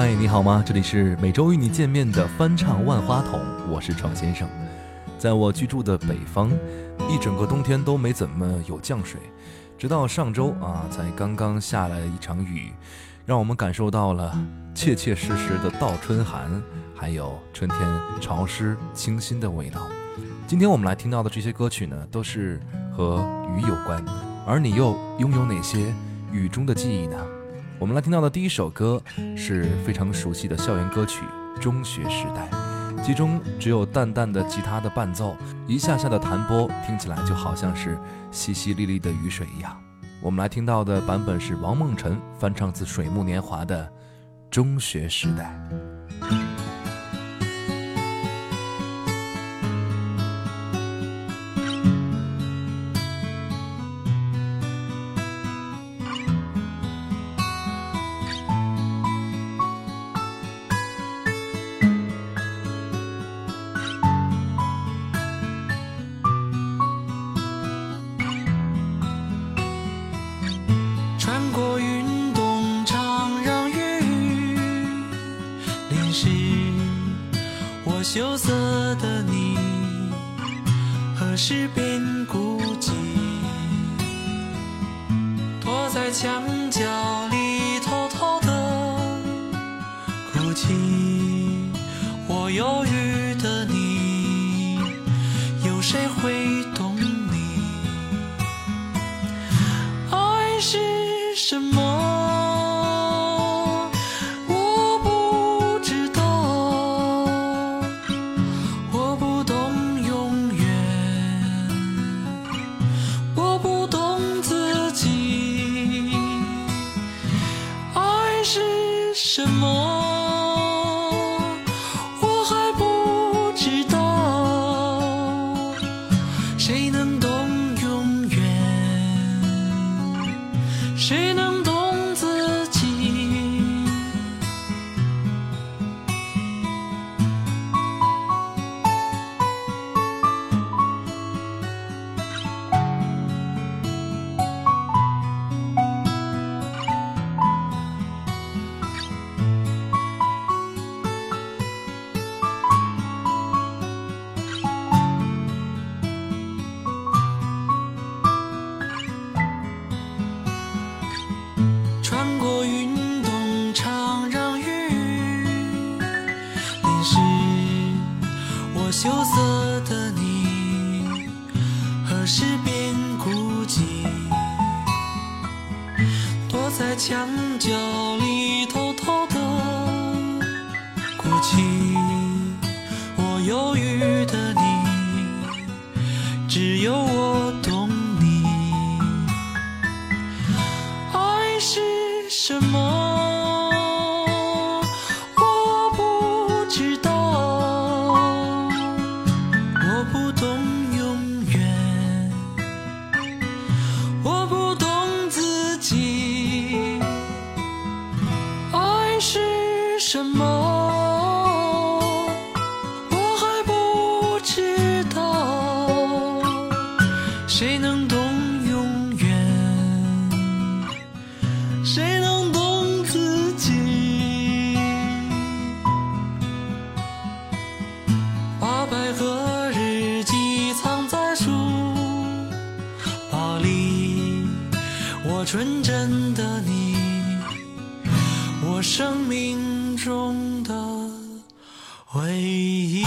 嗨，你好吗？这里是每周与你见面的翻唱万花筒，我是闯先生。在我居住的北方，一整个冬天都没怎么有降水，直到上周啊，才刚刚下来一场雨，让我们感受到了切切实实的倒春寒，还有春天潮湿清新的味道。今天我们来听到的这些歌曲呢，都是和雨有关，而你又拥有哪些雨中的记忆呢？我们来听到的第一首歌是非常熟悉的校园歌曲《中学时代》，其中只有淡淡的吉他的伴奏，一下下的弹拨，听起来就好像是淅淅沥沥的雨水一样。我们来听到的版本是王梦辰翻唱自《水木年华》的《中学时代》。什么？纯真的你我生命中的唯一。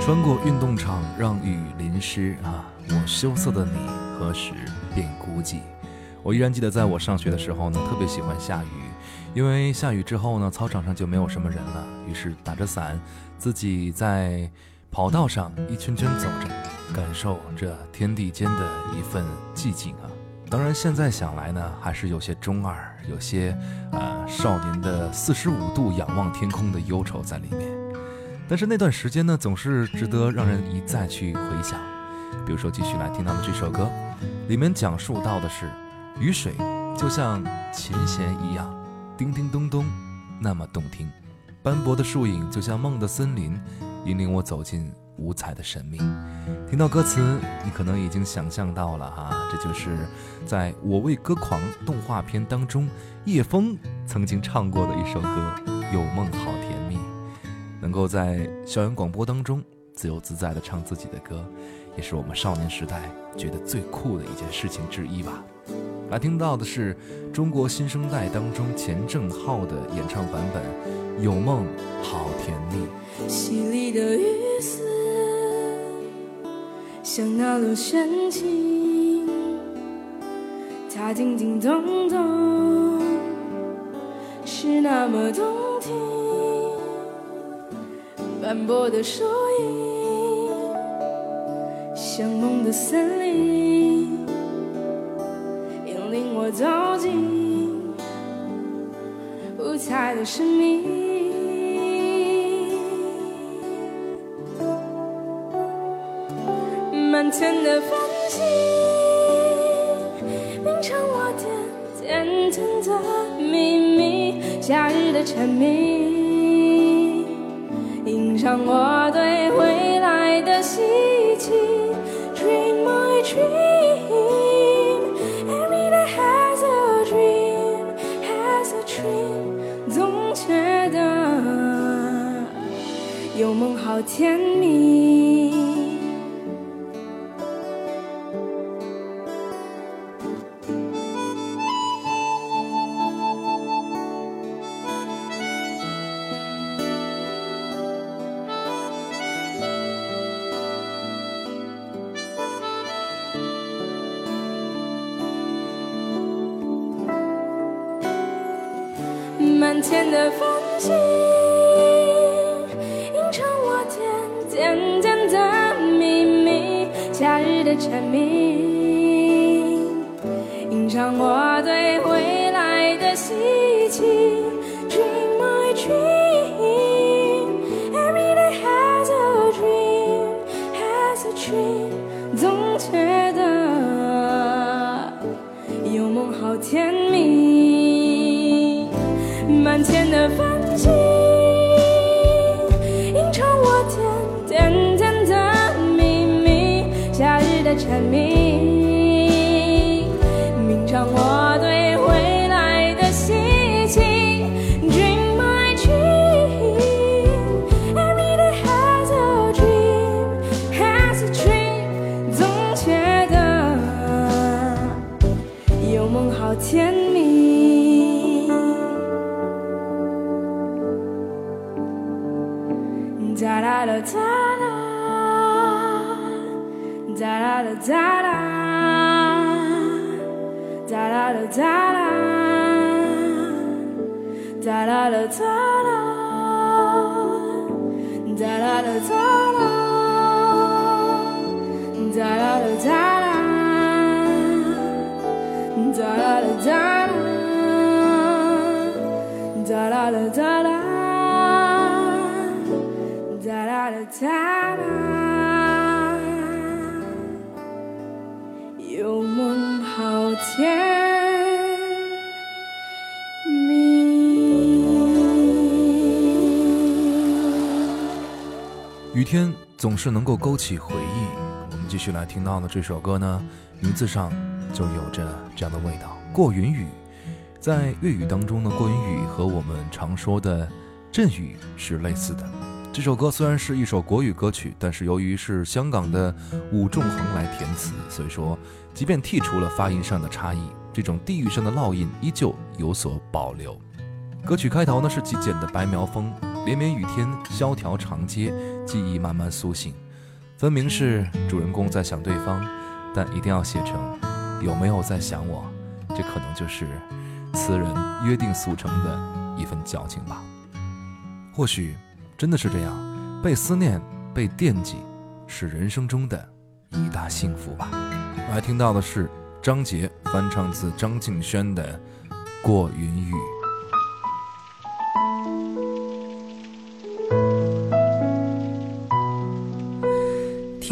穿过运动场让雨淋湿啊我羞涩的你何时变孤寂？我依然记得，在我上学的时候呢，特别喜欢下雨，因为下雨之后呢，操场上就没有什么人了，于是打着伞，自己在跑道上一圈圈走着，感受这天地间的一份寂静啊。当然，现在想来呢，还是有些中二，有些呃少年的四十五度仰望天空的忧愁在里面。但是那段时间呢，总是值得让人一再去回想。比如说，继续来听到的这首歌，里面讲述到的是。雨水就像琴弦一样，叮叮咚咚，那么动听；斑驳的树影就像梦的森林，引领我走进五彩的神秘。听到歌词，你可能已经想象到了哈，这就是在我为歌狂动画片当中，叶枫曾经唱过的一首歌《有梦好甜蜜》。能够在校园广播当中自由自在地唱自己的歌，也是我们少年时代觉得最酷的一件事情之一吧。来听到的是中国新生代当中钱正浩的演唱版本，《有梦好甜蜜》。淅沥的雨丝，像那路深情，它叮叮咚咚，是那么动听。斑驳的树影，像梦的森林。走进五彩的生命，满天的繁星，品尝我的甜甜的秘密，夏日的蝉鸣，吟唱我对未来的希甜蜜，满天的繁星。蝉鸣，吟唱我哒啦啦哒啦，哒啦哒啦，哒啦哒啦，哒啦哒啦，哒啦啦哒啦。甜天总是能够勾起回忆。我们继续来听到的这首歌呢，名字上就有着这样的味道。过云雨，在粤语当中呢，过云雨和我们常说的阵雨是类似的。这首歌虽然是一首国语歌曲，但是由于是香港的伍仲衡来填词，所以说。即便剔除了发音上的差异，这种地域上的烙印依旧有所保留。歌曲开头呢是极简的白描风，连绵雨天，萧条长街，记忆慢慢苏醒。分明是主人公在想对方，但一定要写成有没有在想我？这可能就是词人约定俗成的一份矫情吧。或许真的是这样，被思念、被惦记，是人生中的一大幸福吧。我还听到的是张杰翻唱自张敬轩的《过云雨》。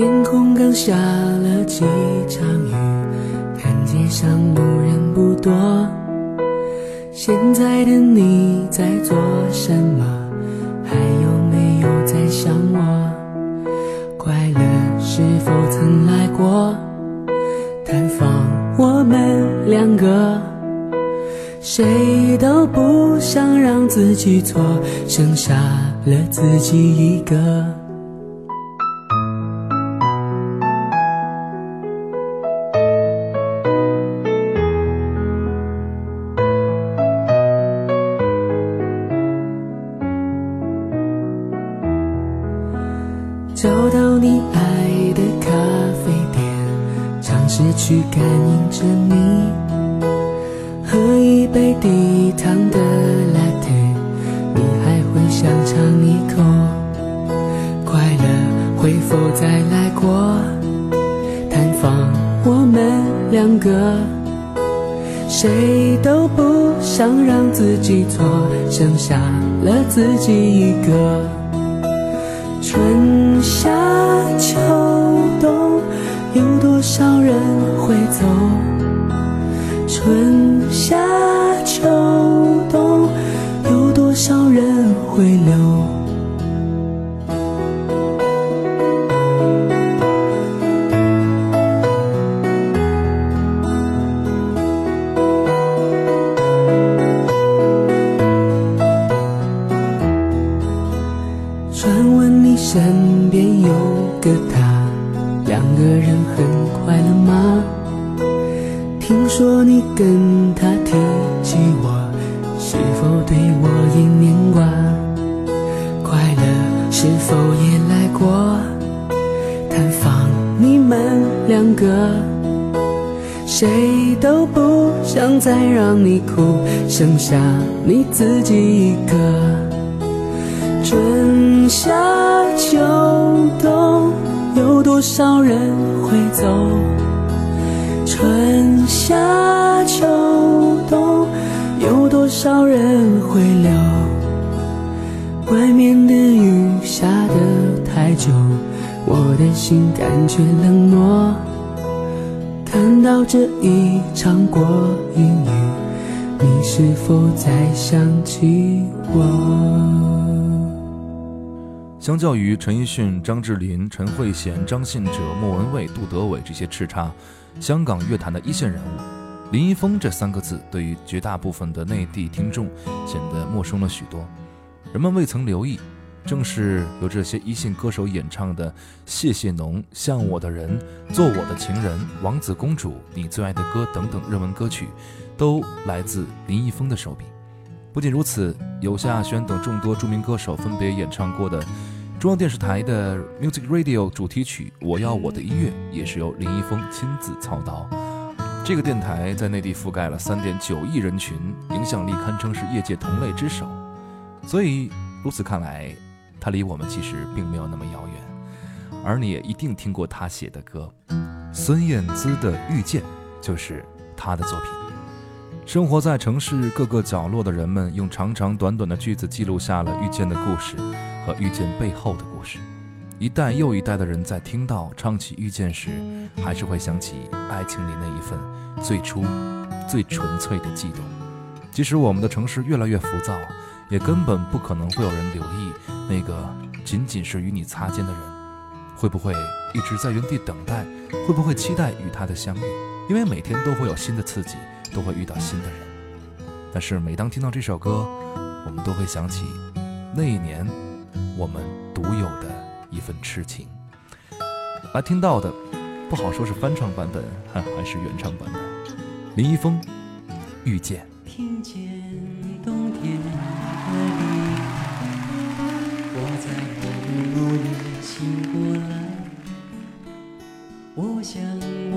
天空刚下了几场雨，看街上路人不多。现在的你在做什么？还有没有在想我？快乐是否曾来过？探访我们两个，谁都不想让自己错，剩下了自己一个。找到你爱的咖啡店，尝试去感应着你，喝一杯低糖的 latte，你还会想尝一口？快乐会否再来过？探访我们两个，谁都不想让自己错，剩下了自己一个。春夏秋冬，有多少人会走？春夏秋冬，有多少人会留？再让你哭，剩下你自己一个。春夏秋冬，有多少人会走？春夏秋冬，有多少人会留？外面的雨下得太久，我的心感觉冷漠。看到这一场过云雨，你是否再想起我？相较于陈奕迅、张智霖、陈慧娴、张信哲、莫文蔚、杜德伟这些叱咤香港乐坛的一线人物，林一峰这三个字对于绝大部分的内地听众显得陌生了许多。人们未曾留意，正是由这些一线歌手演唱的《谢谢侬》《像我的人》《做我的情人》《王子公主》《你最爱的歌》等等热门歌曲，都来自林一峰的手笔。不仅如此，由萧亚轩等众多著名歌手分别演唱过的中央电视台的 Music Radio 主题曲《我要我的音乐》，也是由林一峰亲自操刀。这个电台在内地覆盖了三点九亿人群，影响力堪称是业界同类之首。所以如此看来，他离我们其实并没有那么遥远。而你也一定听过他写的歌，孙燕姿的《遇见》就是他的作品。生活在城市各个角落的人们，用长长短短的句子记录下了遇见的故事和遇见背后的故事。一代又一代的人在听到唱起遇见时，还是会想起爱情里那一份最初、最纯粹的悸动。即使我们的城市越来越浮躁，也根本不可能会有人留意那个仅仅是与你擦肩的人，会不会一直在原地等待？会不会期待与他的相遇？因为每天都会有新的刺激。都会遇到新的人，但是每当听到这首歌，我们都会想起那一年我们独有的一份痴情。来听到的，不好说是翻唱版本还是原唱版本。林一峰，遇见。听见冬天红楼里醒过来。我想，我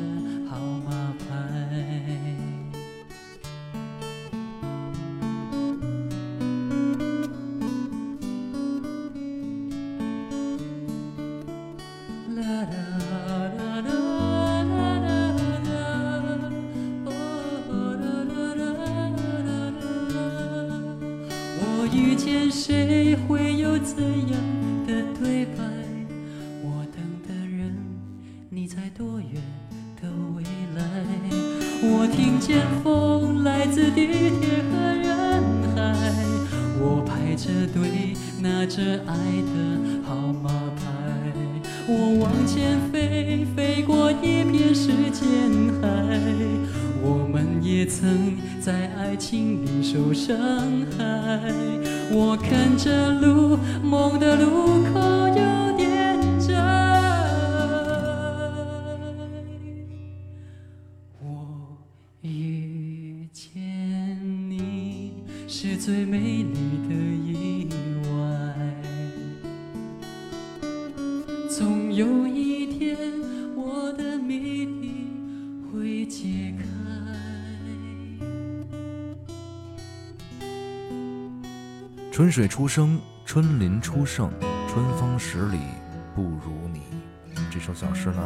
遇见谁会有怎样的对白？我等的人，你在多远的未来？我听见风来自地铁和人海，我排着队拿着爱的号码牌。我往前飞，在爱情里受伤害。我看着路，梦的路口有点窄。我遇见你是最美丽的意外。总有春水初生，春林初盛，春风十里不如你。这首小诗呢，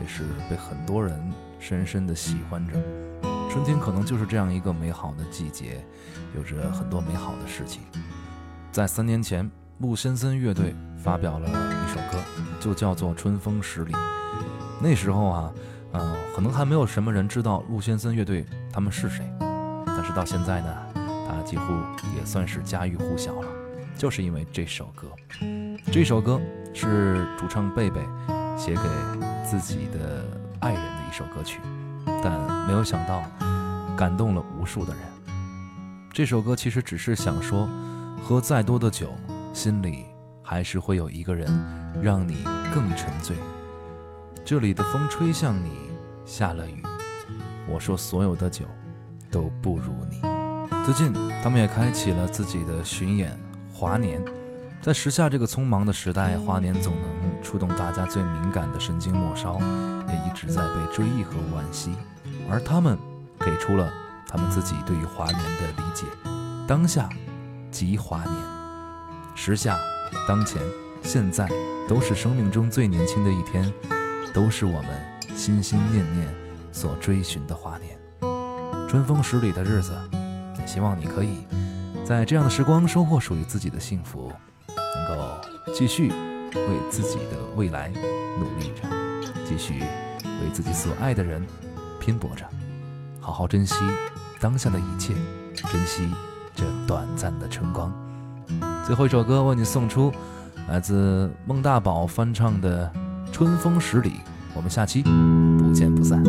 也是被很多人深深的喜欢着。春天可能就是这样一个美好的季节，有着很多美好的事情。在三年前，陆先森乐队发表了一首歌，就叫做《春风十里》。那时候啊，嗯、可能还没有什么人知道陆先森乐队他们是谁，但是到现在呢，他几乎也算是家喻户晓了，就是因为这首歌。这首歌是主唱贝贝写给自己的爱人的一首歌曲，但没有想到感动了无数的人。这首歌其实只是想说，喝再多的酒，心里还是会有一个人让你更沉醉。这里的风吹向你，下了雨，我说所有的酒都不如你。最近，他们也开启了自己的巡演华年。在时下这个匆忙的时代，华年总能触动大家最敏感的神经末梢，也一直在被追忆和惋惜。而他们给出了他们自己对于华年的理解：当下即华年，时下、当前、现在都是生命中最年轻的一天，都是我们心心念念所追寻的华年。春风十里的日子，希望你可以在这样的时光收获属于自己的幸福，能够继续为自己的未来努力着，继续为自己所爱的人拼搏着，好好珍惜当下的一切，珍惜这短暂的春光。最后一首歌为你送出，来自孟大宝翻唱的《春风十里》，我们下期不见不散。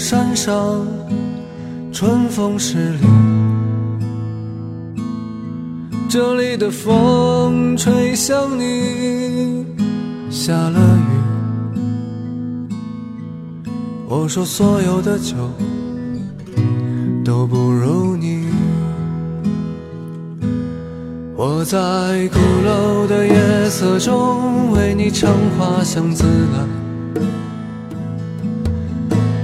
山上，春风十里。这里的风吹向你，下了雨。我说所有的酒都不如你。我在鼓楼的夜色中为你唱花香自来，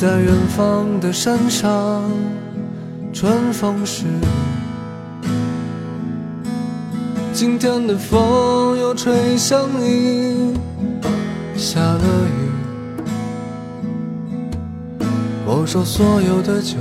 在远方的山上，春风时，今天的风又吹向你，下了雨，我说所有的酒